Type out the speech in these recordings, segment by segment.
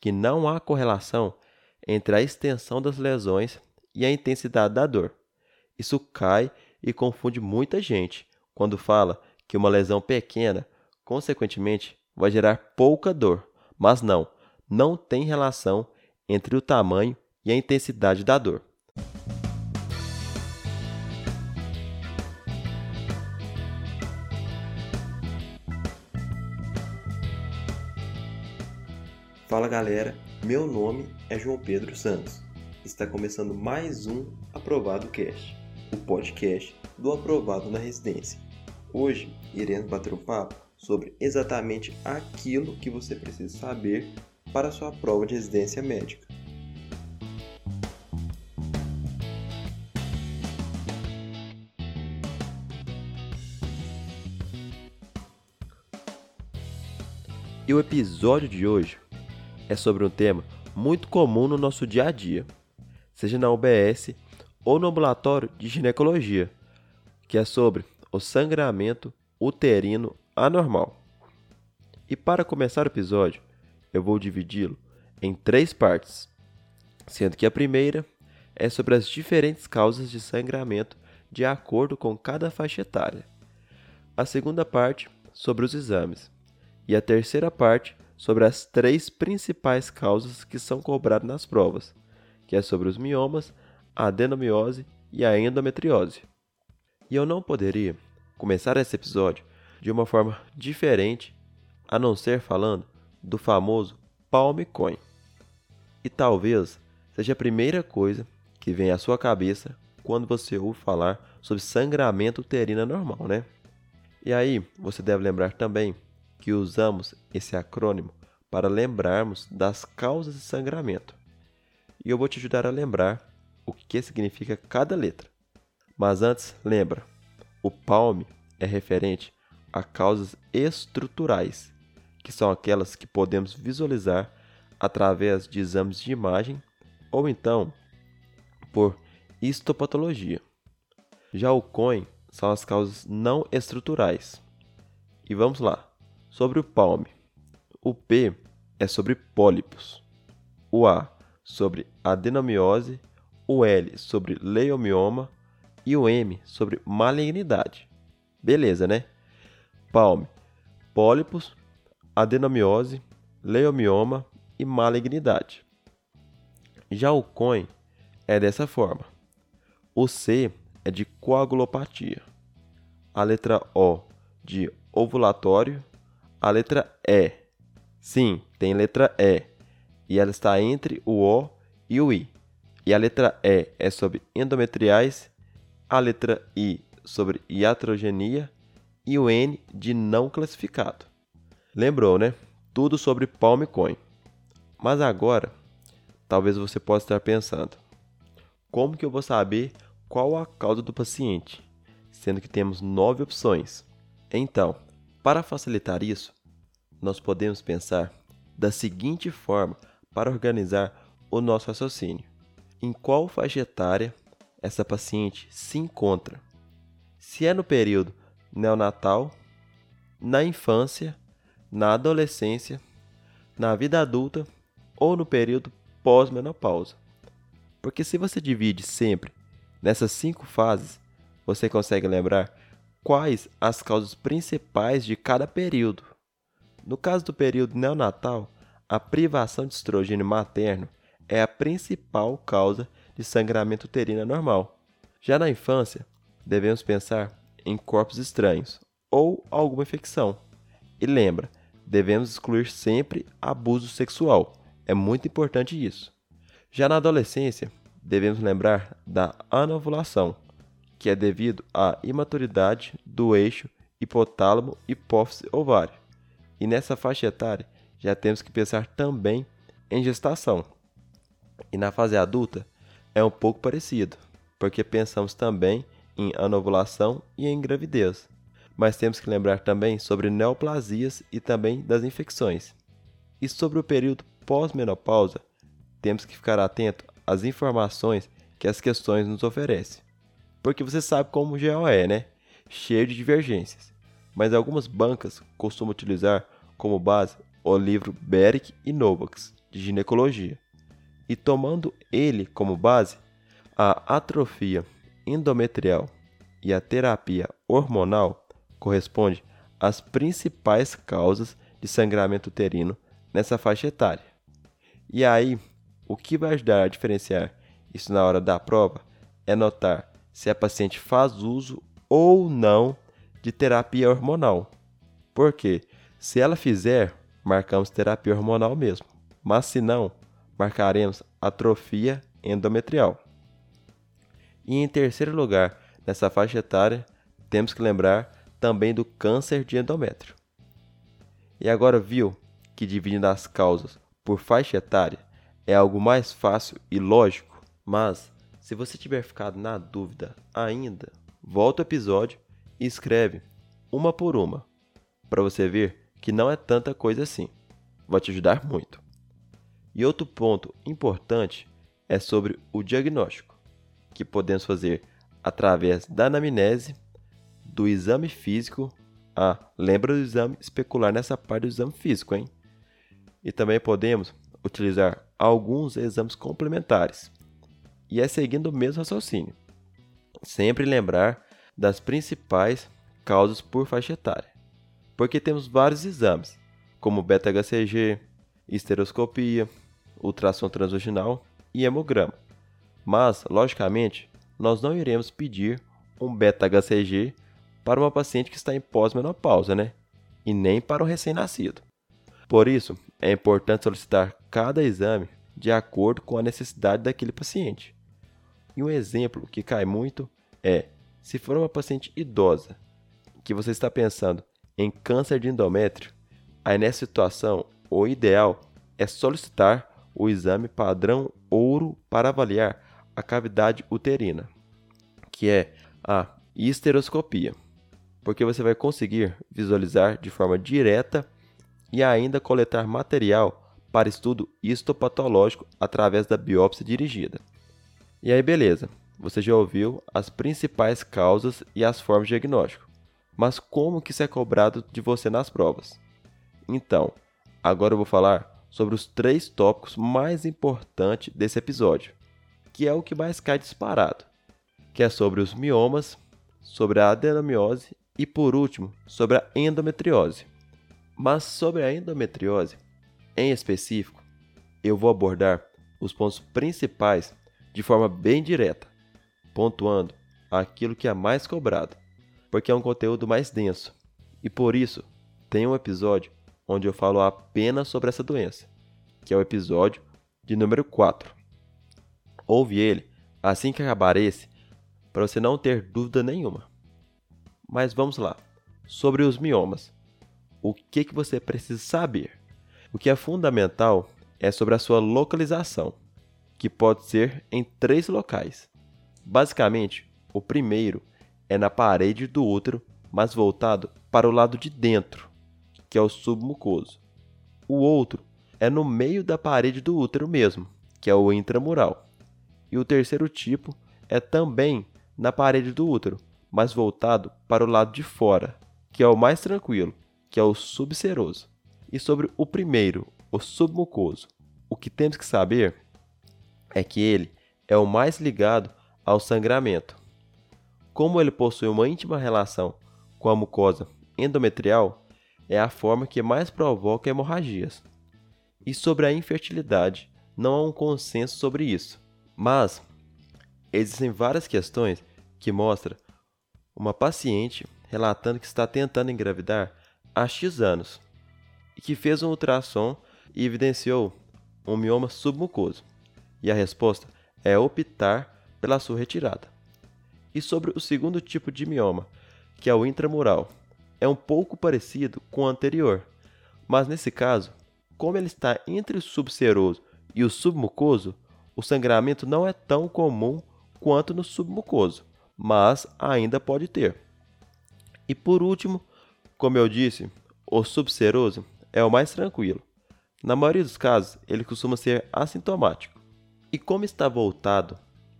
que não há correlação entre a extensão das lesões e a intensidade da dor. Isso cai e confunde muita gente quando fala que uma lesão pequena, consequentemente, vai gerar pouca dor, mas não, não tem relação entre o tamanho e a intensidade da dor. Fala galera, meu nome é João Pedro Santos. Está começando mais um Aprovado Cast, o podcast do Aprovado na Residência. Hoje iremos bater um papo sobre exatamente aquilo que você precisa saber para sua prova de residência médica. E o episódio de hoje é sobre um tema muito comum no nosso dia a dia, seja na UBS ou no ambulatório de ginecologia, que é sobre o sangramento uterino anormal. E para começar o episódio, eu vou dividi-lo em três partes, sendo que a primeira é sobre as diferentes causas de sangramento de acordo com cada faixa etária. A segunda parte sobre os exames. E a terceira parte sobre as três principais causas que são cobradas nas provas, que é sobre os miomas, a adenomiose e a endometriose. E eu não poderia começar esse episódio de uma forma diferente a não ser falando do famoso palm coin. E talvez seja a primeira coisa que vem à sua cabeça quando você ouve falar sobre sangramento uterino normal, né? E aí, você deve lembrar também que usamos esse acrônimo para lembrarmos das causas de sangramento. E eu vou te ajudar a lembrar o que significa cada letra. Mas antes, lembra, o PALM é referente a causas estruturais, que são aquelas que podemos visualizar através de exames de imagem ou então por histopatologia. Já o COIN são as causas não estruturais. E vamos lá. Sobre o palme. O P é sobre pólipos. O A sobre adenomiose. O L sobre leiomioma. E o M sobre malignidade. Beleza, né? Palme. Pólipos, adenomiose, leiomioma e malignidade. Já o COIN é dessa forma. O C é de coagulopatia. A letra O de ovulatório a letra E. Sim, tem letra E. E ela está entre o O e o I. E a letra E é sobre endometriais, a letra I sobre iatrogenia e o N de não classificado. Lembrou, né? Tudo sobre palm coin. Mas agora, talvez você possa estar pensando: como que eu vou saber qual a causa do paciente, sendo que temos nove opções? Então, para facilitar isso, nós podemos pensar da seguinte forma para organizar o nosso raciocínio: em qual faixa etária essa paciente se encontra? Se é no período neonatal, na infância, na adolescência, na vida adulta ou no período pós-menopausa. Porque se você divide sempre nessas cinco fases, você consegue lembrar quais as causas principais de cada período. No caso do período neonatal, a privação de estrogênio materno é a principal causa de sangramento uterino anormal. Já na infância, devemos pensar em corpos estranhos ou alguma infecção. E lembra, devemos excluir sempre abuso sexual. É muito importante isso. Já na adolescência, devemos lembrar da anovulação que é devido à imaturidade do eixo hipotálamo hipófise ovário. E nessa faixa etária já temos que pensar também em gestação. E na fase adulta é um pouco parecido, porque pensamos também em anovulação e em gravidez. Mas temos que lembrar também sobre neoplasias e também das infecções. E sobre o período pós-menopausa, temos que ficar atento às informações que as questões nos oferecem porque você sabe como o GO é, né? Cheio de divergências. Mas algumas bancas costumam utilizar como base o livro Beric e Novax. de ginecologia. E tomando ele como base, a atrofia endometrial e a terapia hormonal corresponde às principais causas de sangramento uterino nessa faixa etária. E aí, o que vai ajudar a diferenciar isso na hora da prova é notar se a paciente faz uso ou não de terapia hormonal. Porque se ela fizer, marcamos terapia hormonal mesmo. Mas se não, marcaremos atrofia endometrial. E em terceiro lugar, nessa faixa etária, temos que lembrar também do câncer de endométrio. E agora viu que dividindo as causas por faixa etária é algo mais fácil e lógico, mas se você tiver ficado na dúvida ainda, volta ao episódio e escreve uma por uma, para você ver que não é tanta coisa assim. Vai te ajudar muito. E outro ponto importante é sobre o diagnóstico que podemos fazer através da anamnese, do exame físico. Ah, lembra do exame especular nessa parte do exame físico, hein? E também podemos utilizar alguns exames complementares. E é seguindo o mesmo raciocínio. Sempre lembrar das principais causas por faixa etária. Porque temos vários exames, como beta-HCG, esteroscopia, ultrassom transvaginal e hemograma. Mas, logicamente, nós não iremos pedir um beta-HCG para uma paciente que está em pós-menopausa, né? E nem para um recém-nascido. Por isso, é importante solicitar cada exame de acordo com a necessidade daquele paciente. E um exemplo que cai muito é: se for uma paciente idosa que você está pensando em câncer de endométrio, aí nessa situação, o ideal é solicitar o exame padrão ouro para avaliar a cavidade uterina, que é a histeroscopia, porque você vai conseguir visualizar de forma direta e ainda coletar material para estudo histopatológico através da biópsia dirigida. E aí, beleza, você já ouviu as principais causas e as formas de diagnóstico. Mas como que isso é cobrado de você nas provas? Então, agora eu vou falar sobre os três tópicos mais importantes desse episódio que é o que mais cai disparado, que é sobre os miomas, sobre a adenomiose e, por último, sobre a endometriose. Mas sobre a endometriose, em específico, eu vou abordar os pontos principais de forma bem direta, pontuando aquilo que é mais cobrado, porque é um conteúdo mais denso. E por isso, tem um episódio onde eu falo apenas sobre essa doença, que é o episódio de número 4. Ouve ele assim que acabar esse, para você não ter dúvida nenhuma. Mas vamos lá. Sobre os miomas. O que, que você precisa saber? O que é fundamental é sobre a sua localização, que pode ser em três locais. Basicamente, o primeiro é na parede do útero, mas voltado para o lado de dentro, que é o submucoso. O outro é no meio da parede do útero mesmo, que é o intramural. E o terceiro tipo é também na parede do útero, mas voltado para o lado de fora, que é o mais tranquilo, que é o subseroso. E sobre o primeiro, o submucoso, o que temos que saber é que ele é o mais ligado ao sangramento. Como ele possui uma íntima relação com a mucosa endometrial, é a forma que mais provoca hemorragias. E sobre a infertilidade, não há um consenso sobre isso. Mas existem várias questões que mostram uma paciente relatando que está tentando engravidar há X anos e que fez um ultrassom e evidenciou um mioma submucoso. E a resposta é optar pela sua retirada. E sobre o segundo tipo de mioma, que é o intramural, é um pouco parecido com o anterior, mas nesse caso, como ele está entre o subseroso e o submucoso, o sangramento não é tão comum quanto no submucoso, mas ainda pode ter. E por último, como eu disse, o subseroso é o mais tranquilo. Na maioria dos casos, ele costuma ser assintomático. E como está voltado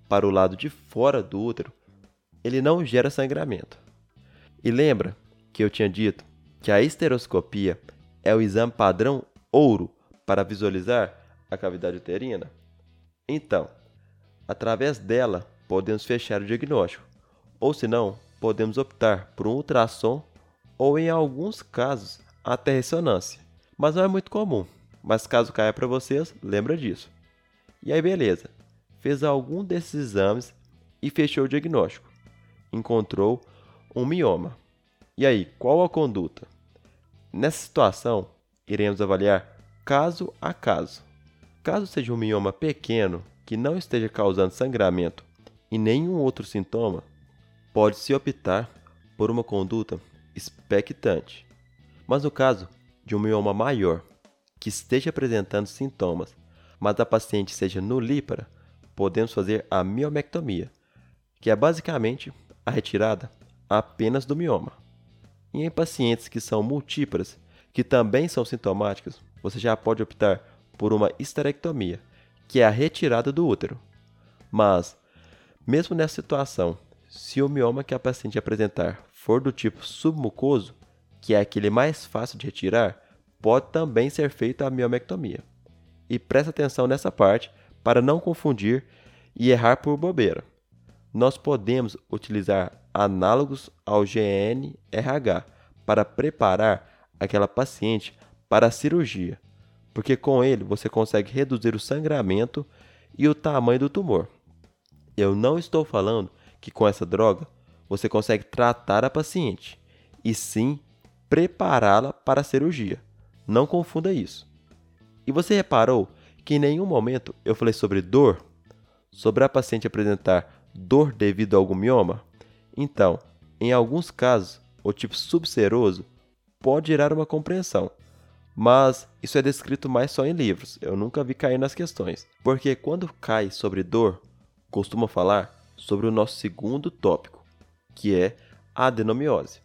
para o lado de fora do útero, ele não gera sangramento. E lembra que eu tinha dito que a esteroscopia é o exame padrão ouro para visualizar a cavidade uterina? Então, através dela podemos fechar o diagnóstico, ou se não, podemos optar por um ultrassom ou, em alguns casos, até ressonância. Mas não é muito comum. Mas caso caia para vocês, lembra disso. E aí, beleza. Fez algum desses exames e fechou o diagnóstico. Encontrou um mioma. E aí, qual a conduta? Nessa situação, iremos avaliar caso a caso. Caso seja um mioma pequeno que não esteja causando sangramento e nenhum outro sintoma, pode-se optar por uma conduta expectante. Mas no caso de um mioma maior que esteja apresentando sintomas, mas a paciente seja nulípara, podemos fazer a miomectomia, que é basicamente a retirada apenas do mioma. E em pacientes que são multíparas, que também são sintomáticas, você já pode optar por uma esterectomia, que é a retirada do útero. Mas, mesmo nessa situação, se o mioma que a paciente apresentar for do tipo submucoso, que é aquele mais fácil de retirar, pode também ser feita a miomectomia. E preste atenção nessa parte para não confundir e errar por bobeira. Nós podemos utilizar análogos ao GNRH para preparar aquela paciente para a cirurgia, porque com ele você consegue reduzir o sangramento e o tamanho do tumor. Eu não estou falando que com essa droga você consegue tratar a paciente, e sim prepará-la para a cirurgia. Não confunda isso. E você reparou que em nenhum momento eu falei sobre dor? Sobre a paciente apresentar dor devido a algum mioma? Então, em alguns casos, o tipo subseroso pode gerar uma compreensão, mas isso é descrito mais só em livros, eu nunca vi cair nas questões. Porque quando cai sobre dor, costuma falar sobre o nosso segundo tópico, que é a adenomiose,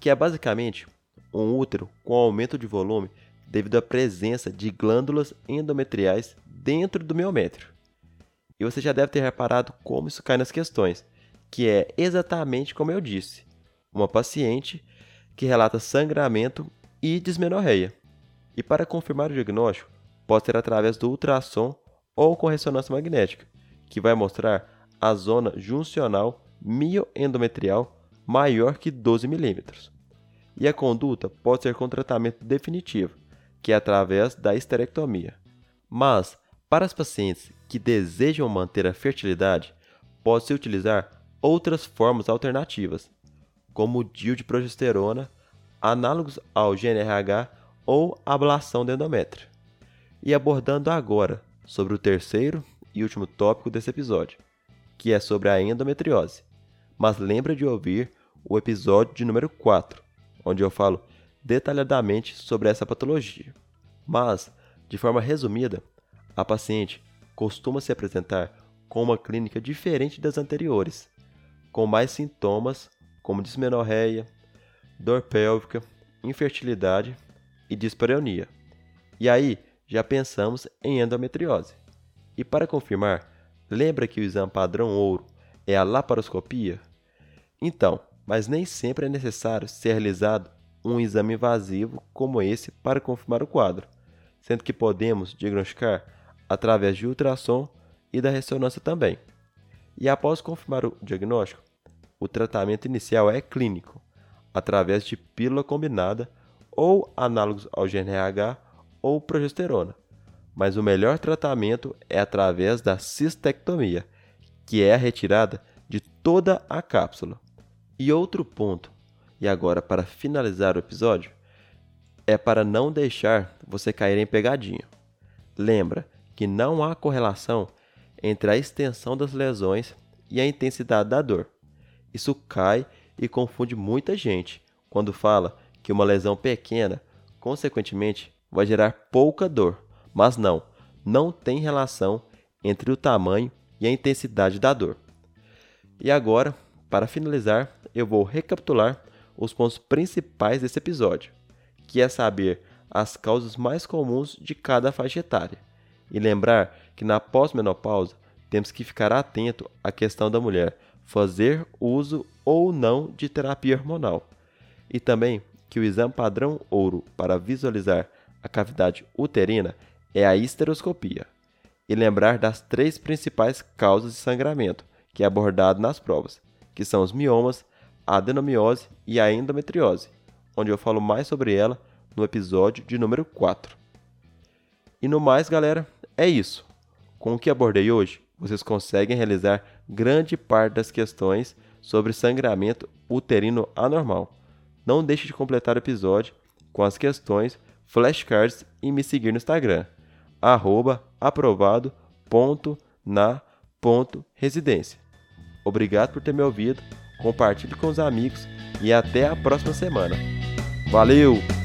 que é basicamente um útero com aumento de volume devido à presença de glândulas endometriais dentro do miométrio. E você já deve ter reparado como isso cai nas questões, que é exatamente como eu disse, uma paciente que relata sangramento e dismenorreia. E para confirmar o diagnóstico, pode ser através do ultrassom ou com ressonância magnética, que vai mostrar a zona juncional mioendometrial maior que 12 milímetros. E a conduta pode ser com tratamento definitivo, que é através da esterectomia. Mas, para as pacientes que desejam manter a fertilidade, pode-se utilizar outras formas alternativas, como o DIU de progesterona, análogos ao GNRH ou ablação do endométrio. E abordando agora sobre o terceiro e último tópico desse episódio, que é sobre a endometriose. Mas lembra de ouvir o episódio de número 4, onde eu falo detalhadamente sobre essa patologia. Mas, de forma resumida, a paciente costuma se apresentar com uma clínica diferente das anteriores, com mais sintomas como dismenorreia, dor pélvica, infertilidade e dispareunia. E aí já pensamos em endometriose. E para confirmar, lembra que o exame padrão ouro é a laparoscopia? Então, mas nem sempre é necessário ser realizado um exame invasivo como esse para confirmar o quadro, sendo que podemos diagnosticar através de ultrassom e da ressonância também. E após confirmar o diagnóstico, o tratamento inicial é clínico, através de pílula combinada ou análogos ao GNRH ou progesterona. Mas o melhor tratamento é através da cistectomia, que é a retirada de toda a cápsula. E outro ponto, e agora para finalizar o episódio, é para não deixar você cair em pegadinha. Lembra que não há correlação entre a extensão das lesões e a intensidade da dor. Isso cai e confunde muita gente quando fala que uma lesão pequena, consequentemente, vai gerar pouca dor. Mas não, não tem relação entre o tamanho e a intensidade da dor. E agora, para finalizar, eu vou recapitular os pontos principais desse episódio, que é saber as causas mais comuns de cada faixa etária e lembrar que na pós-menopausa temos que ficar atento à questão da mulher fazer uso ou não de terapia hormonal. E também que o exame padrão ouro para visualizar a cavidade uterina é a histeroscopia e lembrar das três principais causas de sangramento que é abordado nas provas, que são os miomas, a adenomiose e a endometriose, onde eu falo mais sobre ela no episódio de número 4. E no mais, galera, é isso. Com o que abordei hoje, vocês conseguem realizar grande parte das questões sobre sangramento uterino anormal. Não deixe de completar o episódio com as questões, flashcards e me seguir no Instagram, aprovado.na.residência. Obrigado por ter me ouvido, compartilhe com os amigos e até a próxima semana. Valeu!